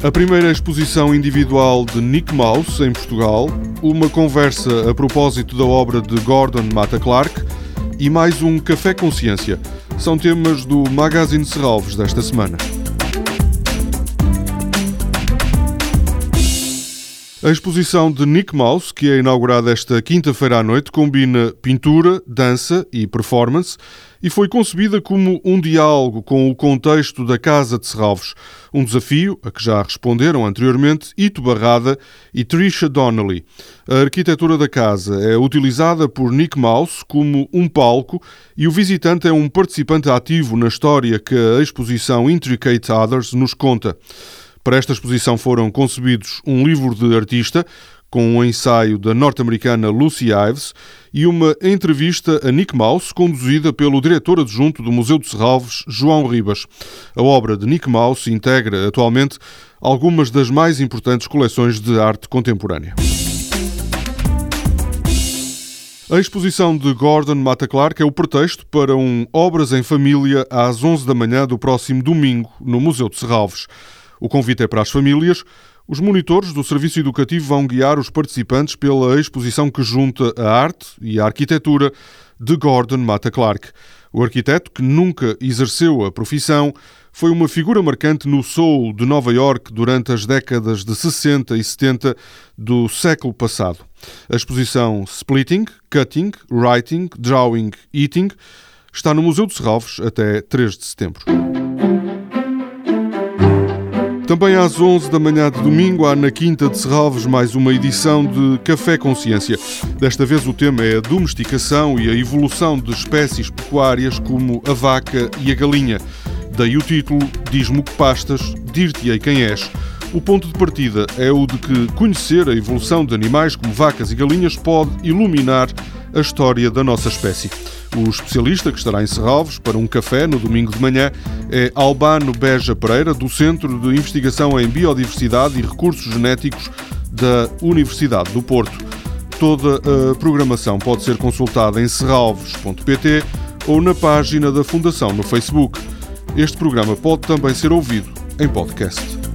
A primeira exposição individual de Nick Mouse em Portugal, uma conversa a propósito da obra de Gordon Mata Clark e mais um Café Consciência. São temas do Magazine Serralves desta semana. A exposição de Nick Mouse, que é inaugurada esta quinta-feira à noite, combina pintura, dança e performance e foi concebida como um diálogo com o contexto da Casa de Serralves, um desafio a que já responderam anteriormente Ito Barrada e Trisha Donnelly. A arquitetura da casa é utilizada por Nick Mouse como um palco e o visitante é um participante ativo na história que a exposição Intricate Others nos conta. Para esta exposição foram concebidos um livro de artista, com um ensaio da norte-americana Lucy Ives e uma entrevista a Nick Mouse, conduzida pelo diretor adjunto do Museu de Serralves, João Ribas. A obra de Nick Mouse integra atualmente algumas das mais importantes coleções de arte contemporânea. A exposição de Gordon Mata Clark é o pretexto para um Obras em Família às 11 da manhã do próximo domingo no Museu de Serralves. O convite é para as famílias. Os monitores do Serviço Educativo vão guiar os participantes pela exposição que junta a arte e a arquitetura de Gordon Mata Clark. O arquiteto, que nunca exerceu a profissão, foi uma figura marcante no soul de Nova York durante as décadas de 60 e 70 do século passado. A exposição Splitting, Cutting, Writing, Drawing, Eating está no Museu de Serralves até 3 de setembro. Também às 11 da manhã de domingo há na Quinta de Serralves mais uma edição de Café Consciência. Desta vez o tema é a domesticação e a evolução de espécies pecuárias como a vaca e a galinha. Daí o título Diz-me que pastas, dir-te-ei quem és. O ponto de partida é o de que conhecer a evolução de animais como vacas e galinhas pode iluminar a história da nossa espécie. O especialista que estará em Serralves para um café no domingo de manhã é Albano Beja Pereira, do Centro de Investigação em Biodiversidade e Recursos Genéticos da Universidade do Porto. Toda a programação pode ser consultada em serralves.pt ou na página da Fundação no Facebook. Este programa pode também ser ouvido em podcast.